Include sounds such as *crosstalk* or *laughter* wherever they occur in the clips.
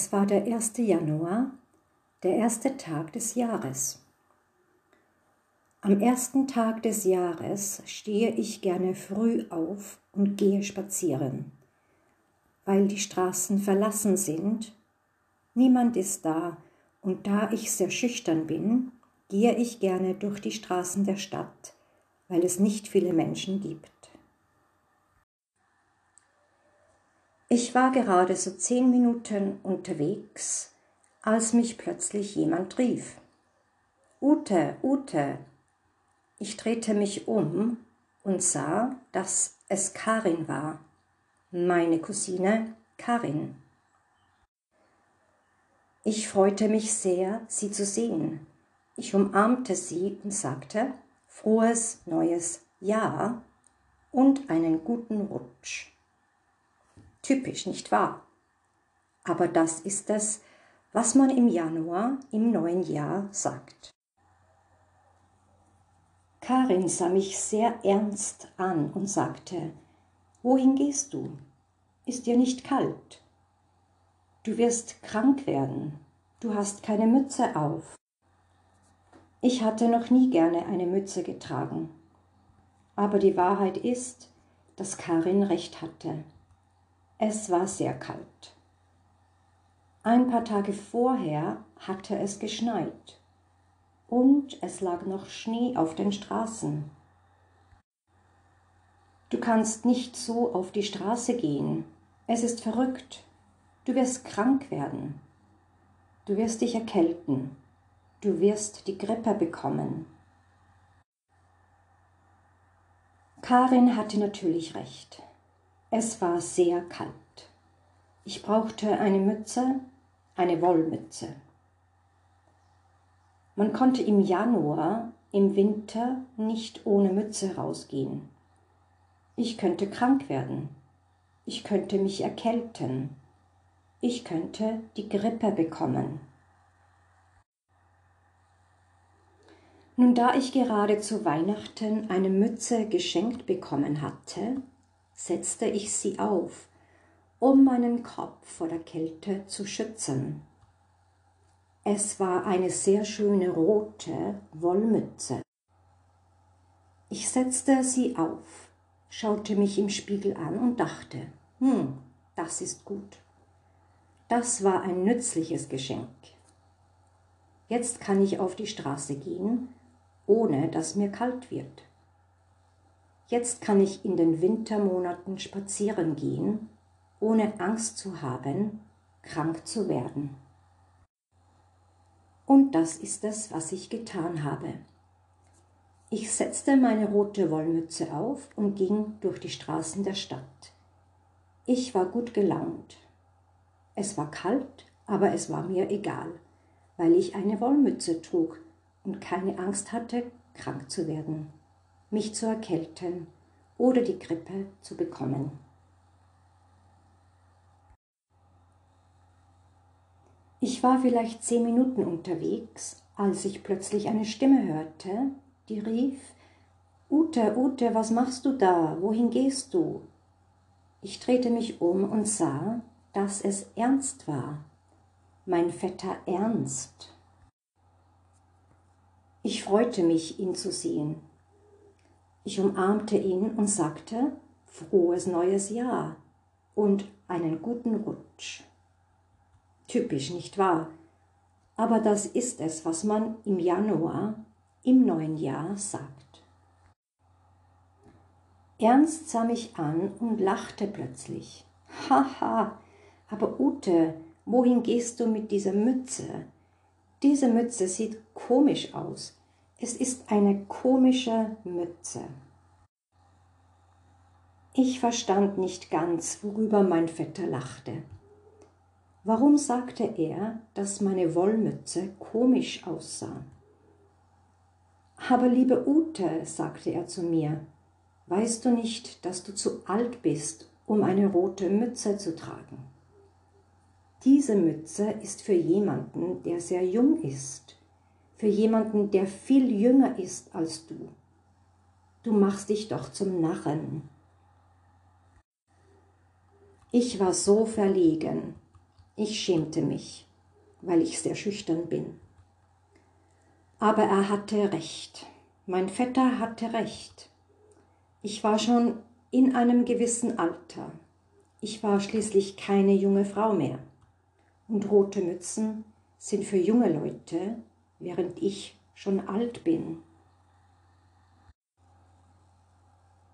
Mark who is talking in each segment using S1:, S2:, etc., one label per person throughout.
S1: Es war der 1. Januar, der erste Tag des Jahres. Am ersten Tag des Jahres stehe ich gerne früh auf und gehe spazieren, weil die Straßen verlassen sind, niemand ist da und da ich sehr schüchtern bin, gehe ich gerne durch die Straßen der Stadt, weil es nicht viele Menschen gibt. Ich war gerade so zehn Minuten unterwegs, als mich plötzlich jemand rief. Ute, Ute. Ich drehte mich um und sah, dass es Karin war, meine Cousine Karin. Ich freute mich sehr, sie zu sehen. Ich umarmte sie und sagte frohes neues Jahr und einen guten Rutsch. Typisch, nicht wahr? Aber das ist es, was man im Januar im neuen Jahr sagt. Karin sah mich sehr ernst an und sagte, Wohin gehst du? Ist dir nicht kalt? Du wirst krank werden. Du hast keine Mütze auf. Ich hatte noch nie gerne eine Mütze getragen. Aber die Wahrheit ist, dass Karin recht hatte. Es war sehr kalt. Ein paar Tage vorher hatte es geschneit und es lag noch Schnee auf den Straßen. Du kannst nicht so auf die Straße gehen. Es ist verrückt. Du wirst krank werden. Du wirst dich erkälten. Du wirst die Grippe bekommen. Karin hatte natürlich recht. Es war sehr kalt. Ich brauchte eine Mütze, eine Wollmütze. Man konnte im Januar, im Winter nicht ohne Mütze rausgehen. Ich könnte krank werden. Ich könnte mich erkälten. Ich könnte die Grippe bekommen. Nun da ich gerade zu Weihnachten eine Mütze geschenkt bekommen hatte, setzte ich sie auf, um meinen Kopf vor der Kälte zu schützen. Es war eine sehr schöne rote Wollmütze. Ich setzte sie auf, schaute mich im Spiegel an und dachte, hm, das ist gut. Das war ein nützliches Geschenk. Jetzt kann ich auf die Straße gehen, ohne dass mir kalt wird. Jetzt kann ich in den Wintermonaten spazieren gehen, ohne Angst zu haben, krank zu werden. Und das ist es, was ich getan habe. Ich setzte meine rote Wollmütze auf und ging durch die Straßen der Stadt. Ich war gut gelaunt. Es war kalt, aber es war mir egal, weil ich eine Wollmütze trug und keine Angst hatte, krank zu werden mich zu erkälten oder die Grippe zu bekommen. Ich war vielleicht zehn Minuten unterwegs, als ich plötzlich eine Stimme hörte, die rief Ute, Ute, was machst du da? Wohin gehst du? Ich drehte mich um und sah, dass es Ernst war, mein Vetter Ernst. Ich freute mich, ihn zu sehen. Ich umarmte ihn und sagte, frohes neues Jahr und einen guten Rutsch. Typisch, nicht wahr? Aber das ist es, was man im Januar, im neuen Jahr sagt. Ernst sah mich an und lachte plötzlich. *laughs* Haha, aber Ute, wohin gehst du mit dieser Mütze? Diese Mütze sieht komisch aus. Es ist eine komische Mütze. Ich verstand nicht ganz, worüber mein Vetter lachte. Warum sagte er, dass meine Wollmütze komisch aussah? Aber liebe Ute, sagte er zu mir, weißt du nicht, dass du zu alt bist, um eine rote Mütze zu tragen? Diese Mütze ist für jemanden, der sehr jung ist für jemanden, der viel jünger ist als du. Du machst dich doch zum Narren. Ich war so verlegen. Ich schämte mich, weil ich sehr schüchtern bin. Aber er hatte recht. Mein Vetter hatte recht. Ich war schon in einem gewissen Alter. Ich war schließlich keine junge Frau mehr. Und rote Mützen sind für junge Leute, während ich schon alt bin.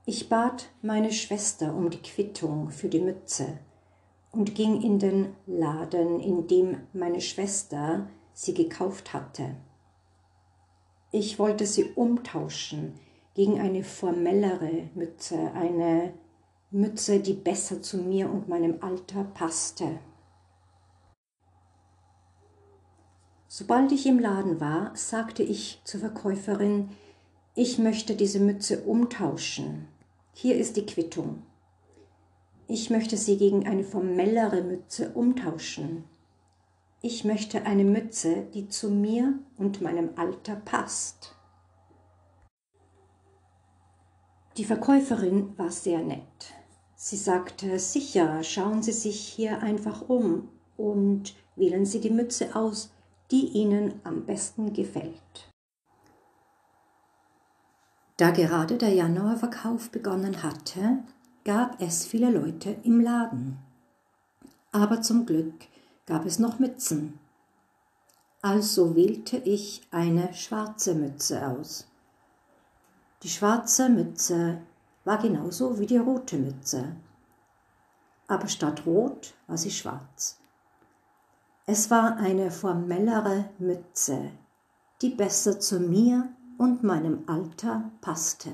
S1: Ich bat meine Schwester um die Quittung für die Mütze und ging in den Laden, in dem meine Schwester sie gekauft hatte. Ich wollte sie umtauschen gegen eine formellere Mütze, eine Mütze, die besser zu mir und meinem Alter passte. Sobald ich im Laden war, sagte ich zur Verkäuferin, ich möchte diese Mütze umtauschen. Hier ist die Quittung. Ich möchte sie gegen eine formellere Mütze umtauschen. Ich möchte eine Mütze, die zu mir und meinem Alter passt. Die Verkäuferin war sehr nett. Sie sagte, sicher, schauen Sie sich hier einfach um und wählen Sie die Mütze aus, die Ihnen am besten gefällt. Da gerade der Januarverkauf begonnen hatte, gab es viele Leute im Laden. Aber zum Glück gab es noch Mützen. Also wählte ich eine schwarze Mütze aus. Die schwarze Mütze war genauso wie die rote Mütze. Aber statt rot war sie schwarz. Es war eine formellere Mütze, die besser zu mir und meinem Alter passte.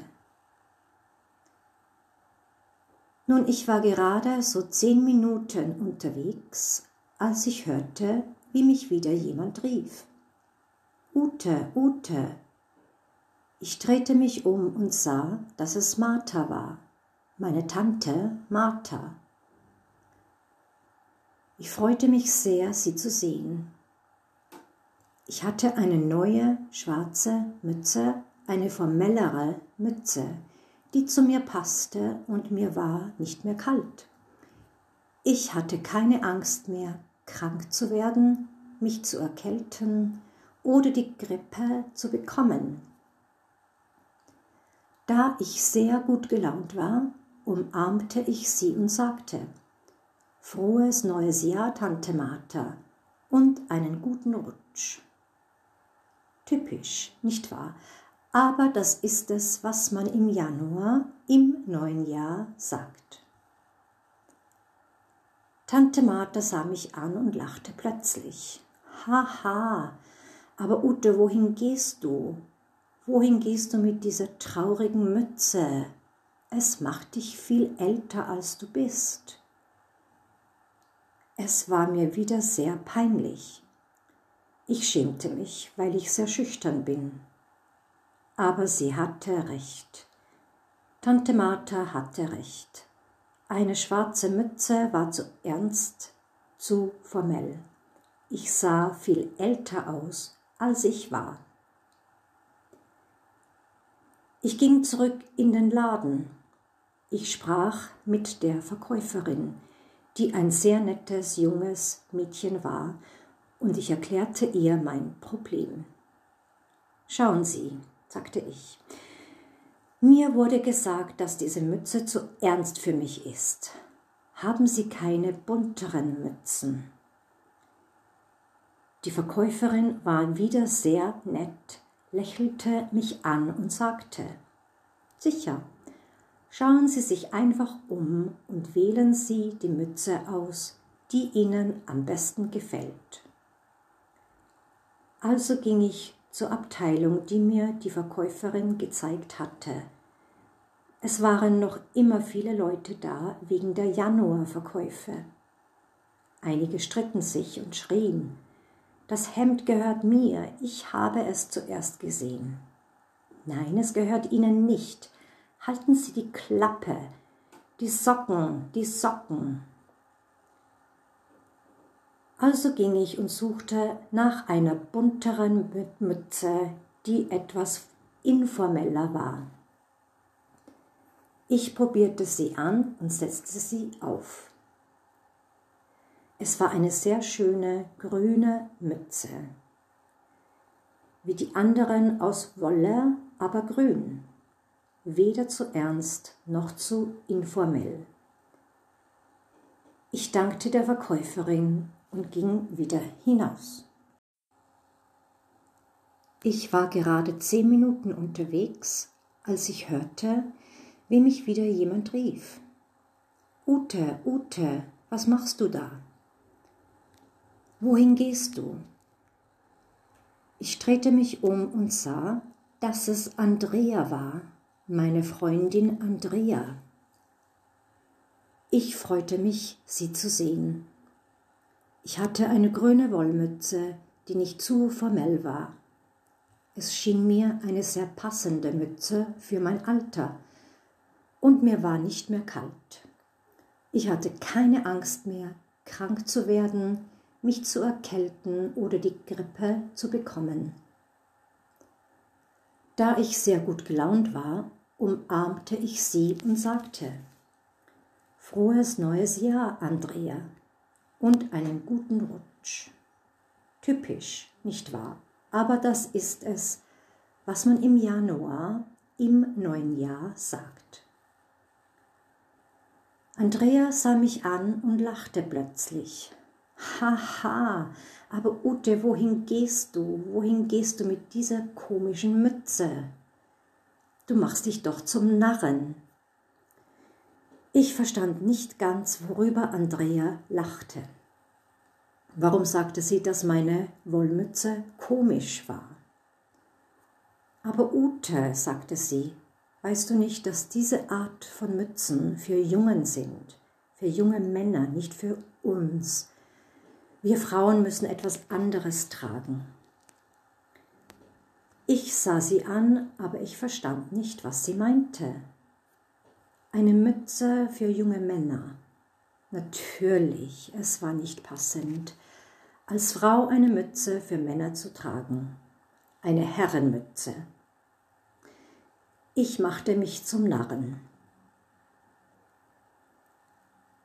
S1: Nun, ich war gerade so zehn Minuten unterwegs, als ich hörte, wie mich wieder jemand rief. Ute, Ute. Ich drehte mich um und sah, dass es Martha war, meine Tante Martha. Ich freute mich sehr, sie zu sehen. Ich hatte eine neue schwarze Mütze, eine formellere Mütze, die zu mir passte und mir war nicht mehr kalt. Ich hatte keine Angst mehr, krank zu werden, mich zu erkälten oder die Grippe zu bekommen. Da ich sehr gut gelaunt war, umarmte ich sie und sagte, Frohes neues Jahr, Tante Martha, und einen guten Rutsch typisch, nicht wahr? Aber das ist es, was man im Januar, im neuen Jahr sagt. Tante Martha sah mich an und lachte plötzlich. Haha, aber Ute, wohin gehst du? Wohin gehst du mit dieser traurigen Mütze? Es macht dich viel älter, als du bist. Es war mir wieder sehr peinlich. Ich schämte mich, weil ich sehr schüchtern bin. Aber sie hatte recht. Tante Martha hatte recht. Eine schwarze Mütze war zu ernst, zu formell. Ich sah viel älter aus, als ich war. Ich ging zurück in den Laden. Ich sprach mit der Verkäuferin, die ein sehr nettes junges Mädchen war und ich erklärte ihr mein Problem. Schauen Sie, sagte ich, mir wurde gesagt, dass diese Mütze zu ernst für mich ist. Haben Sie keine bunteren Mützen? Die Verkäuferin war wieder sehr nett, lächelte mich an und sagte, Sicher, schauen Sie sich einfach um und wählen Sie die Mütze aus, die Ihnen am besten gefällt. Also ging ich zur Abteilung, die mir die Verkäuferin gezeigt hatte. Es waren noch immer viele Leute da wegen der Januarverkäufe. Einige stritten sich und schrien, das Hemd gehört mir, ich habe es zuerst gesehen. Nein, es gehört Ihnen nicht. Halten Sie die Klappe, die Socken, die Socken. Also ging ich und suchte nach einer bunteren Mütze, die etwas informeller war. Ich probierte sie an und setzte sie auf. Es war eine sehr schöne grüne Mütze, wie die anderen aus Wolle, aber grün, weder zu ernst noch zu informell. Ich dankte der Verkäuferin und ging wieder hinaus. Ich war gerade zehn Minuten unterwegs, als ich hörte, wie mich wieder jemand rief. Ute, Ute, was machst du da? Wohin gehst du? Ich drehte mich um und sah, dass es Andrea war, meine Freundin Andrea. Ich freute mich, sie zu sehen. Ich hatte eine grüne Wollmütze, die nicht zu formell war. Es schien mir eine sehr passende Mütze für mein Alter, und mir war nicht mehr kalt. Ich hatte keine Angst mehr, krank zu werden, mich zu erkälten oder die Grippe zu bekommen. Da ich sehr gut gelaunt war, umarmte ich sie und sagte, Frohes neues Jahr, Andrea, und einen guten Rutsch. Typisch, nicht wahr? Aber das ist es, was man im Januar, im neuen Jahr sagt. Andrea sah mich an und lachte plötzlich. Haha, aber Ute, wohin gehst du? Wohin gehst du mit dieser komischen Mütze? Du machst dich doch zum Narren. Ich verstand nicht ganz, worüber Andrea lachte. Warum sagte sie, dass meine Wollmütze komisch war? Aber Ute, sagte sie, weißt du nicht, dass diese Art von Mützen für Jungen sind, für junge Männer, nicht für uns? Wir Frauen müssen etwas anderes tragen. Ich sah sie an, aber ich verstand nicht, was sie meinte. Eine Mütze für junge Männer. Natürlich, es war nicht passend, als Frau eine Mütze für Männer zu tragen. Eine Herrenmütze. Ich machte mich zum Narren.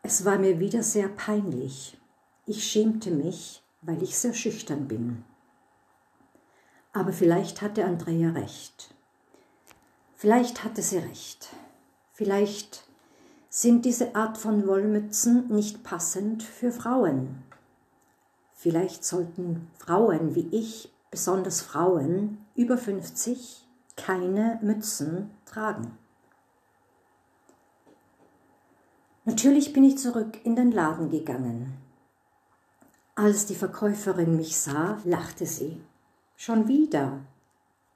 S1: Es war mir wieder sehr peinlich. Ich schämte mich, weil ich sehr schüchtern bin. Aber vielleicht hatte Andrea recht. Vielleicht hatte sie recht. Vielleicht sind diese Art von Wollmützen nicht passend für Frauen. Vielleicht sollten Frauen wie ich, besonders Frauen über 50, keine Mützen tragen. Natürlich bin ich zurück in den Laden gegangen. Als die Verkäuferin mich sah, lachte sie. Schon wieder.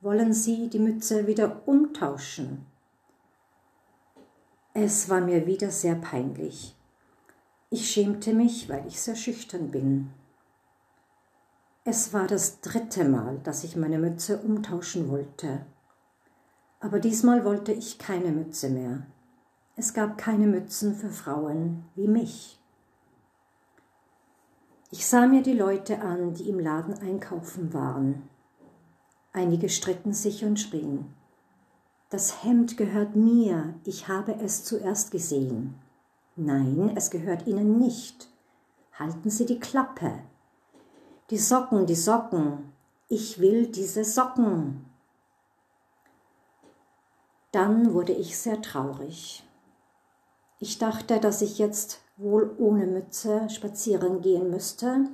S1: Wollen Sie die Mütze wieder umtauschen? Es war mir wieder sehr peinlich. Ich schämte mich, weil ich sehr schüchtern bin. Es war das dritte Mal, dass ich meine Mütze umtauschen wollte. Aber diesmal wollte ich keine Mütze mehr. Es gab keine Mützen für Frauen wie mich. Ich sah mir die Leute an, die im Laden einkaufen waren. Einige stritten sich und schrien. Das Hemd gehört mir, ich habe es zuerst gesehen. Nein, es gehört Ihnen nicht. Halten Sie die Klappe. Die Socken, die Socken. Ich will diese Socken. Dann wurde ich sehr traurig. Ich dachte, dass ich jetzt wohl ohne Mütze spazieren gehen müsste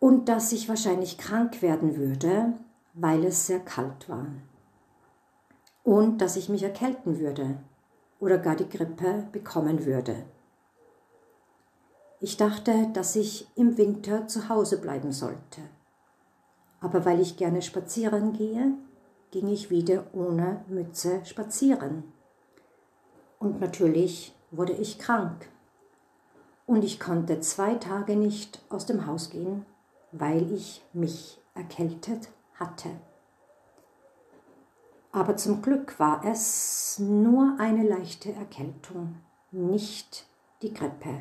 S1: und dass ich wahrscheinlich krank werden würde, weil es sehr kalt war und dass ich mich erkälten würde oder gar die Grippe bekommen würde. Ich dachte, dass ich im Winter zu Hause bleiben sollte. Aber weil ich gerne spazieren gehe, ging ich wieder ohne Mütze spazieren. Und natürlich wurde ich krank. Und ich konnte zwei Tage nicht aus dem Haus gehen, weil ich mich erkältet hatte. Aber zum Glück war es nur eine leichte Erkältung, nicht die Grippe.